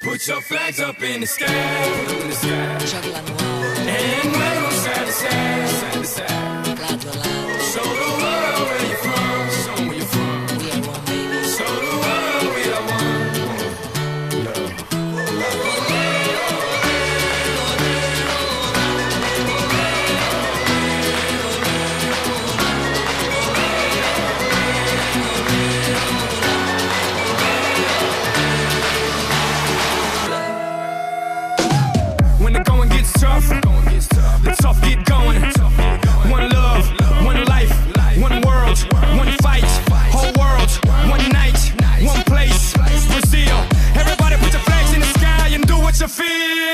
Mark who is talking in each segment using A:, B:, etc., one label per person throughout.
A: Put your flags up in the sky, in the sky. And wave 'em side to side, side to. feel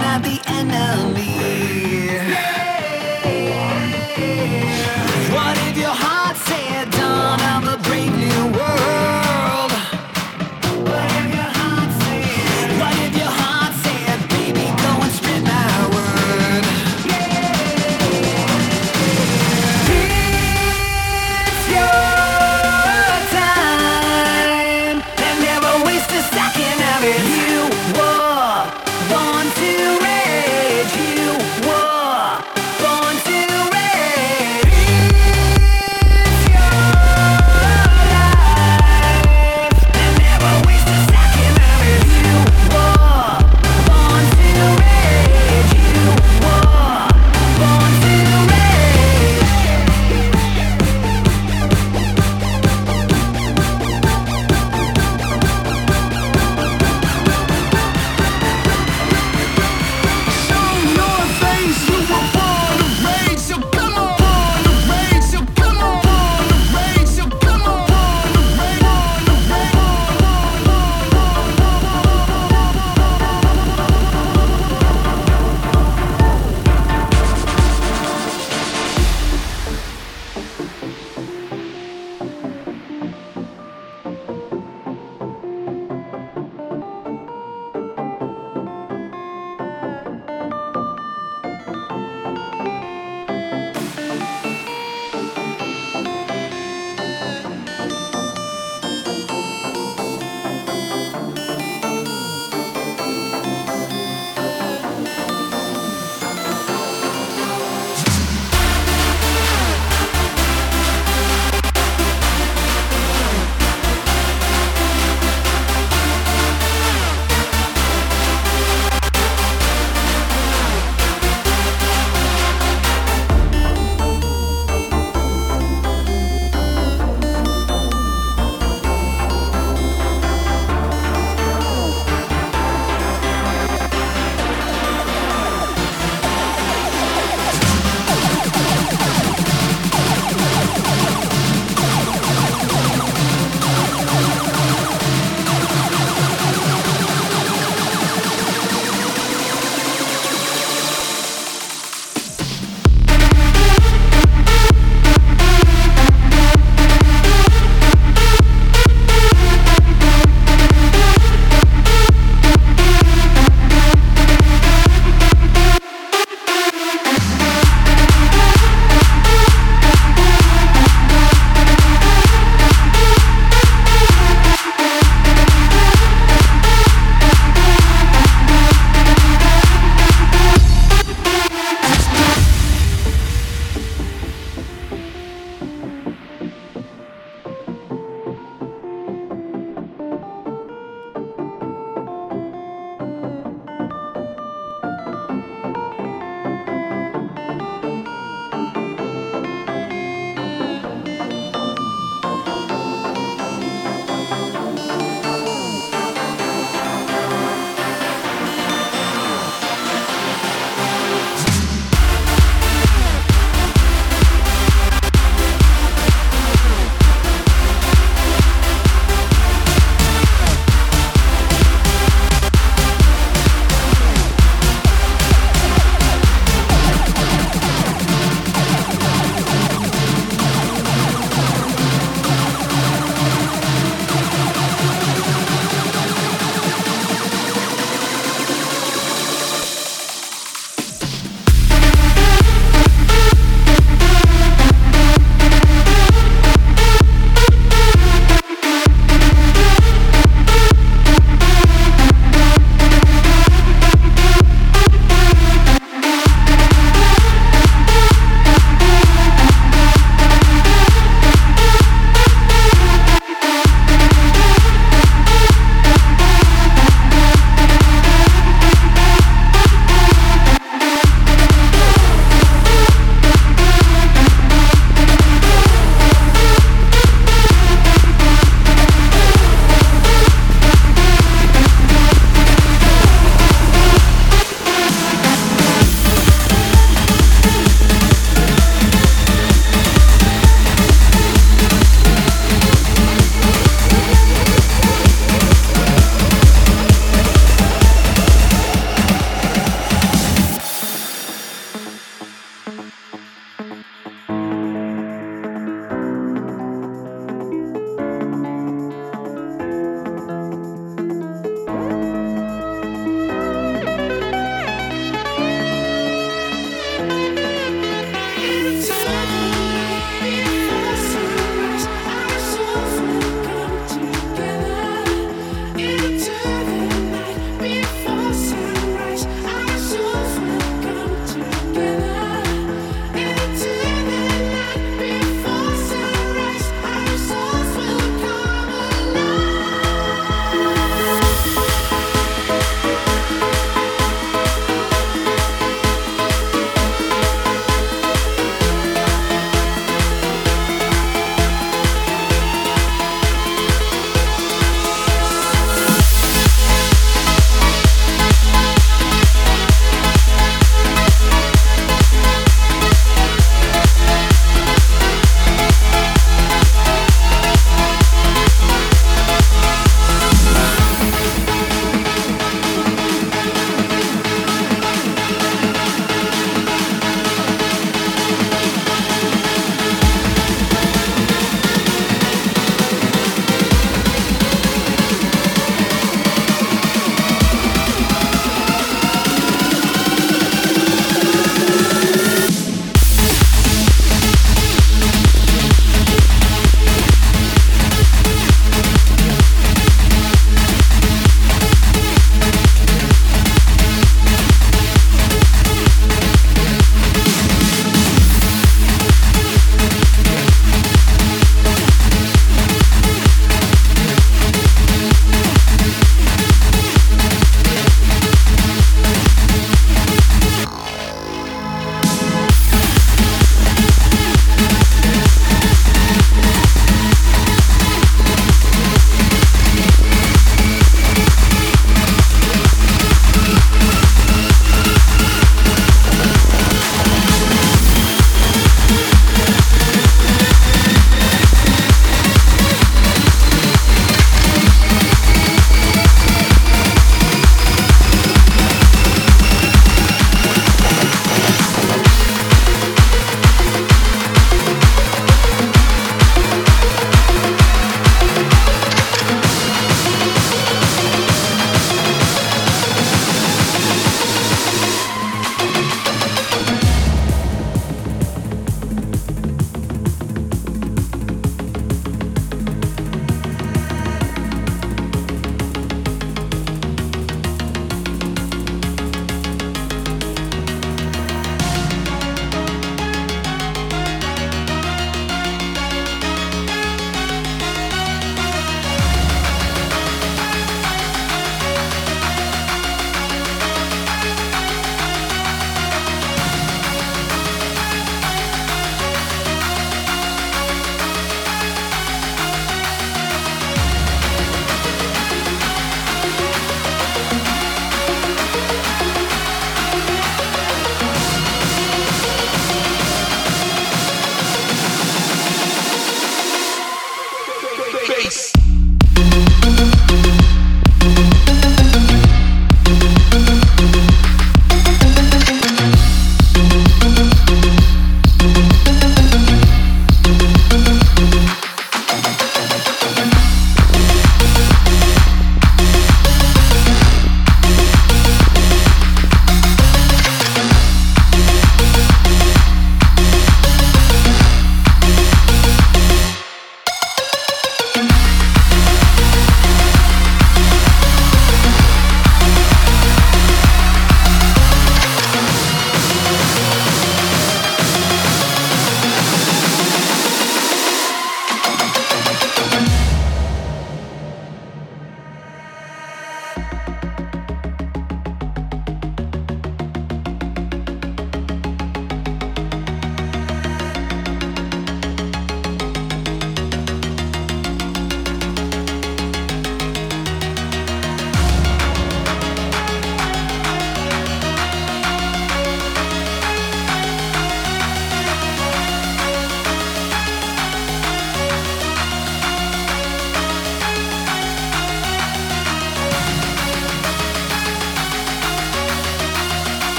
B: You were born to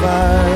C: Breathing